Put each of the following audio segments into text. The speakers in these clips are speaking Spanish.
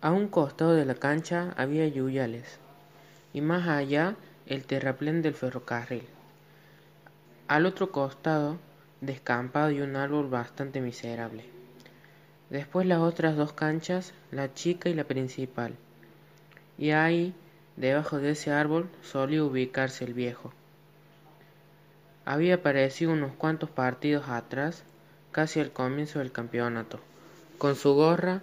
a un costado de la cancha había yuyales y más allá el terraplén del ferrocarril. Al otro costado descampado y un árbol bastante miserable. Después las otras dos canchas la chica y la principal. Y ahí debajo de ese árbol solía ubicarse el viejo. Había aparecido unos cuantos partidos atrás casi al comienzo del campeonato con su gorra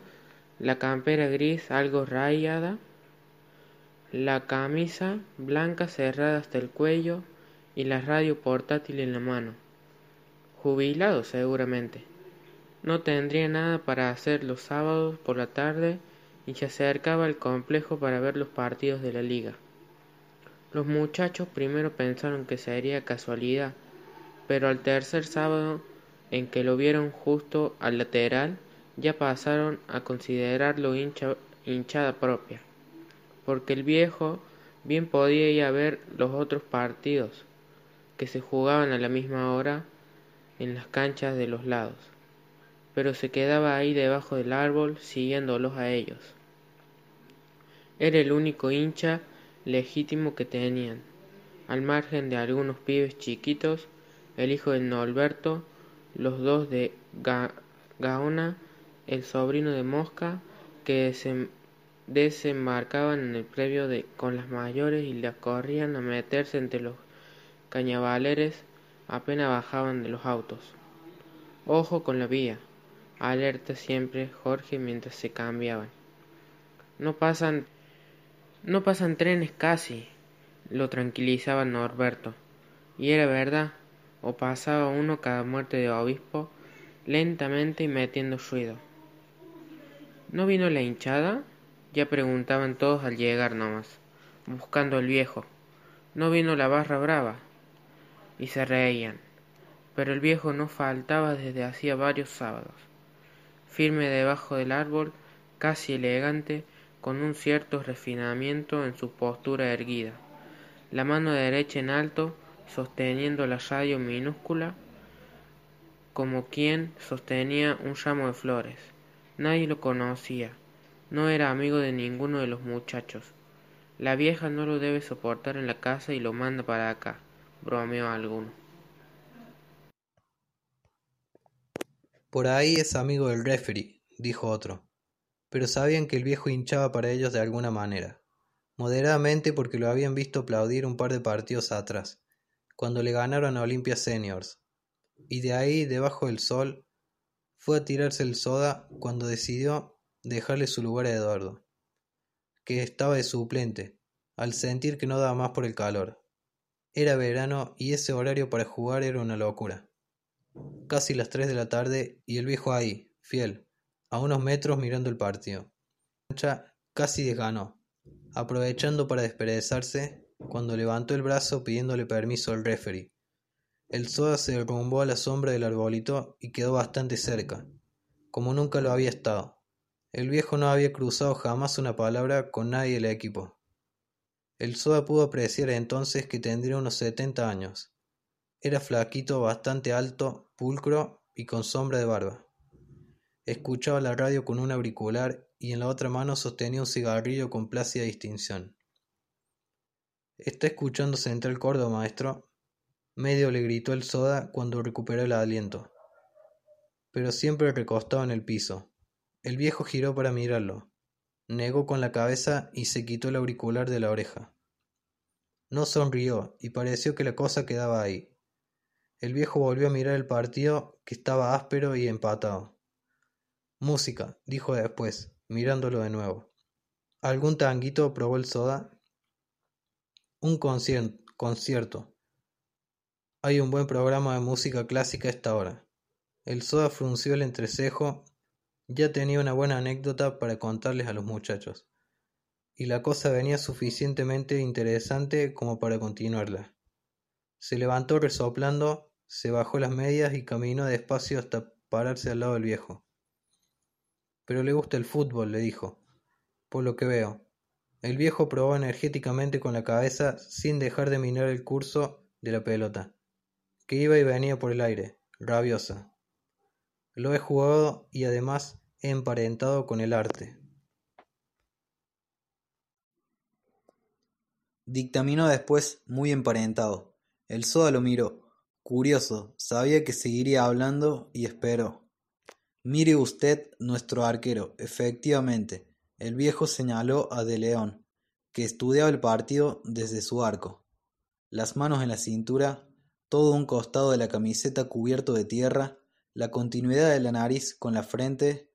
la campera gris algo rayada. La camisa blanca cerrada hasta el cuello y la radio portátil en la mano. Jubilado seguramente. No tendría nada para hacer los sábados por la tarde y se acercaba al complejo para ver los partidos de la liga. Los muchachos primero pensaron que sería casualidad pero al tercer sábado en que lo vieron justo al lateral ya pasaron a considerarlo hinchada propia porque el viejo bien podía ir a ver los otros partidos que se jugaban a la misma hora en las canchas de los lados pero se quedaba ahí debajo del árbol siguiéndolos a ellos. Era el único hincha legítimo que tenían. Al margen de algunos pibes chiquitos el hijo de Norberto los dos de Gaona el sobrino de Mosca que desembarcaban en el previo con las mayores y las corrían a meterse entre los cañavaleres apenas bajaban de los autos. Ojo con la vía alerta siempre Jorge mientras se cambiaban. No pasan no pasan trenes casi lo tranquilizaba Norberto. Y era verdad o pasaba uno cada muerte de obispo lentamente y metiendo ruido no vino la hinchada ya preguntaban todos al llegar nomás buscando al viejo. No vino la barra brava. Y se reían. Pero el viejo no faltaba desde hacía varios sábados. Firme debajo del árbol casi elegante con un cierto refinamiento en su postura erguida. La mano derecha en alto sosteniendo la radio minúscula como quien sostenía un ramo de flores nadie lo conocía. No era amigo de ninguno de los muchachos. La vieja no lo debe soportar en la casa y lo manda para acá. Bromeó alguno. Por ahí es amigo del referee dijo otro. Pero sabían que el viejo hinchaba para ellos de alguna manera. Moderadamente porque lo habían visto aplaudir un par de partidos atrás cuando le ganaron a Olimpia Seniors, y de ahí, debajo del sol, fue a tirarse el soda cuando decidió dejarle su lugar a Eduardo, que estaba de suplente, al sentir que no daba más por el calor. Era verano y ese horario para jugar era una locura. Casi las tres de la tarde y el viejo ahí, fiel, a unos metros mirando el partido. Casi desganó, aprovechando para desperezarse cuando levantó el brazo pidiéndole permiso al referee. El soda se derrumbó a la sombra del arbolito y quedó bastante cerca, como nunca lo había estado. El viejo no había cruzado jamás una palabra con nadie del equipo. El soda pudo apreciar entonces que tendría unos setenta años. Era flaquito, bastante alto, pulcro y con sombra de barba. Escuchaba la radio con un auricular y en la otra mano sostenía un cigarrillo con plácida distinción. ¿Está escuchando Central Córdoba, maestro? Medio le gritó el soda cuando recuperó el aliento. Pero siempre recostado en el piso. El viejo giró para mirarlo. Negó con la cabeza y se quitó el auricular de la oreja. No sonrió y pareció que la cosa quedaba ahí. El viejo volvió a mirar el partido, que estaba áspero y empatado. Música, dijo después, mirándolo de nuevo. ¿Algún tanguito probó el soda? Un concierto. Hay un buen programa de música clásica a esta hora. El soda frunció el entrecejo. Ya tenía una buena anécdota para contarles a los muchachos. Y la cosa venía suficientemente interesante como para continuarla. Se levantó resoplando, se bajó las medias y caminó despacio hasta pararse al lado del viejo. Pero le gusta el fútbol, le dijo. Por lo que veo. El viejo probó energéticamente con la cabeza sin dejar de mirar el curso de la pelota, que iba y venía por el aire, rabiosa. Lo he jugado y además he emparentado con el arte. Dictaminó después muy emparentado. El soda lo miró, curioso, sabía que seguiría hablando y esperó. Mire usted nuestro arquero, efectivamente. El viejo señaló a De León, que estudiaba el partido desde su arco. Las manos en la cintura, todo un costado de la camiseta cubierto de tierra, la continuidad de la nariz con la frente,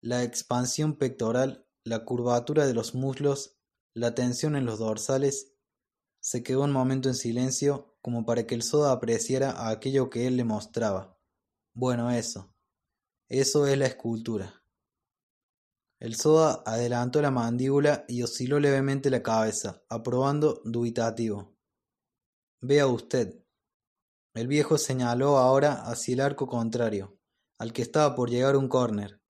la expansión pectoral, la curvatura de los muslos, la tensión en los dorsales. Se quedó un momento en silencio como para que el soda apreciara aquello que él le mostraba. Bueno, eso. Eso es la escultura. El soda adelantó la mandíbula y osciló levemente la cabeza, aprobando dubitativo. Vea usted. El viejo señaló ahora hacia el arco contrario, al que estaba por llegar un córner.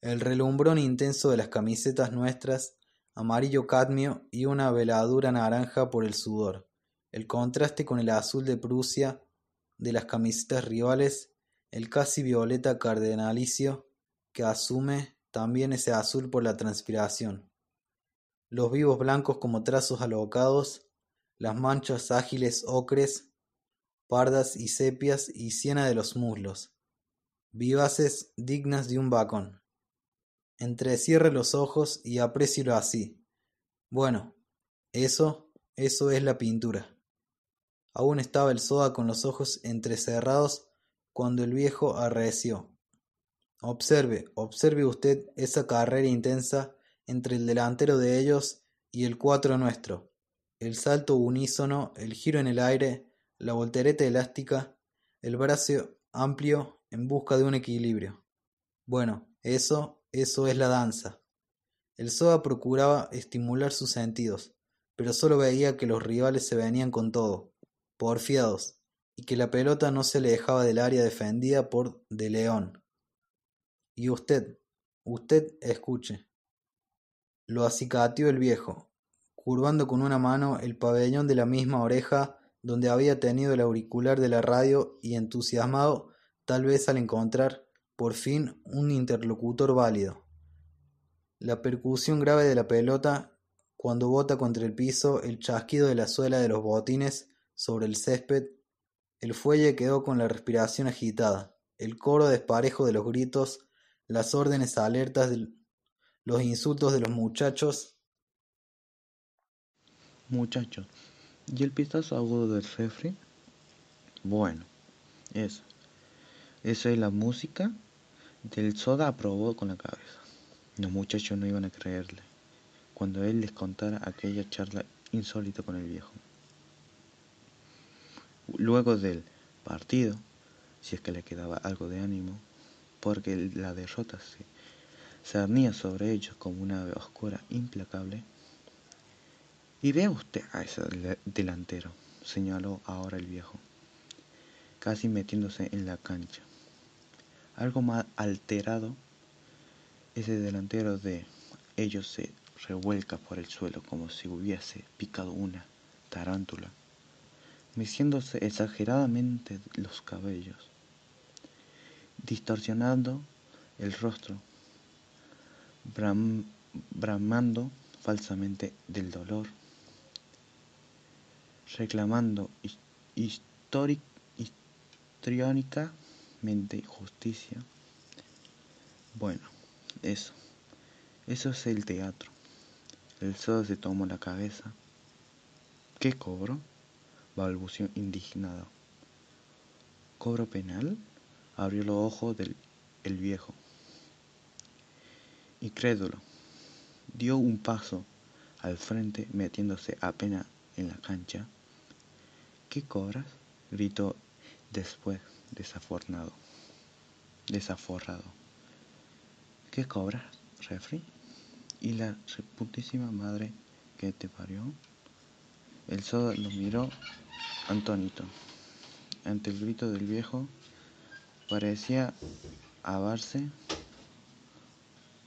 El relumbrón intenso de las camisetas nuestras, amarillo cadmio y una veladura naranja por el sudor el contraste con el azul de Prusia de las camisetas rivales, el casi violeta cardenalicio que asume también ese azul por la transpiración, los vivos blancos como trazos alocados, las manchas ágiles ocres, pardas y sepias y siena de los muslos, vivaces dignas de un bacón. Entrecierre los ojos y aprécielo así. Bueno, eso, eso es la pintura. Aún estaba el Soda con los ojos entrecerrados cuando el viejo arreció. Observe, observe usted esa carrera intensa entre el delantero de ellos y el cuatro nuestro. El salto unísono, el giro en el aire, la voltereta elástica, el brazo amplio en busca de un equilibrio. Bueno, eso, eso es la danza. El Soda procuraba estimular sus sentidos, pero solo veía que los rivales se venían con todo porfiados, y que la pelota no se le dejaba del área defendida por De León. Y usted, usted escuche. Lo acicateó el viejo, curvando con una mano el pabellón de la misma oreja donde había tenido el auricular de la radio y entusiasmado tal vez al encontrar, por fin, un interlocutor válido. La percusión grave de la pelota cuando bota contra el piso, el chasquido de la suela de los botines sobre el césped, el fuelle quedó con la respiración agitada, el coro desparejo de los gritos, las órdenes alertas, los insultos de los muchachos. Muchachos, ¿y el pistazo agudo del refri? Bueno, eso. Eso es la música del soda aprobó con la cabeza. Los muchachos no iban a creerle cuando él les contara aquella charla insólita con el viejo. Luego del partido, si es que le quedaba algo de ánimo, porque la derrota se cernía sobre ellos como una ave oscura implacable. Y vea usted a ese delantero, señaló ahora el viejo, casi metiéndose en la cancha. Algo más alterado, ese delantero de ellos se revuelca por el suelo como si hubiese picado una tarántula meciéndose exageradamente los cabellos, distorsionando el rostro, bramando falsamente del dolor, reclamando histriónicamente justicia. Bueno, eso, eso es el teatro. El sol se tomó la cabeza. ¿Qué cobro? balbució indignado. ¿Cobro penal? abrió los ojos del el viejo. Incrédulo, dio un paso al frente metiéndose apenas en la cancha. ¿Qué cobras? gritó después, desafornado, desaforrado. ¿Qué cobras, refri? ¿Y la reputísima madre que te parió? El soda lo miró Antonito, ante el grito del viejo, parecía haberse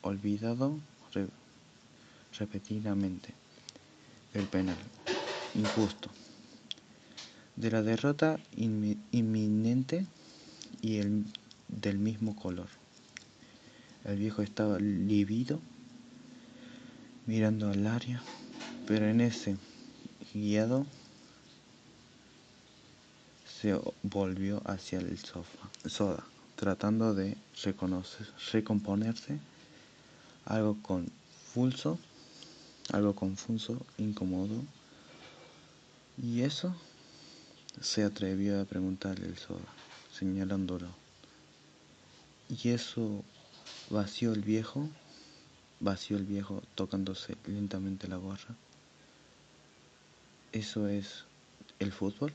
olvidado repetidamente del penal injusto, de la derrota inminente y el, del mismo color. El viejo estaba lívido, mirando al área, pero en ese guiado, se volvió hacia el sofá, soda, tratando de reconocer, recomponerse, algo confuso, algo confuso, incómodo. ¿Y eso? Se atrevió a preguntarle el soda, señalándolo. ¿Y eso vació el viejo? vació el viejo tocándose lentamente la gorra. ¿Eso es el fútbol?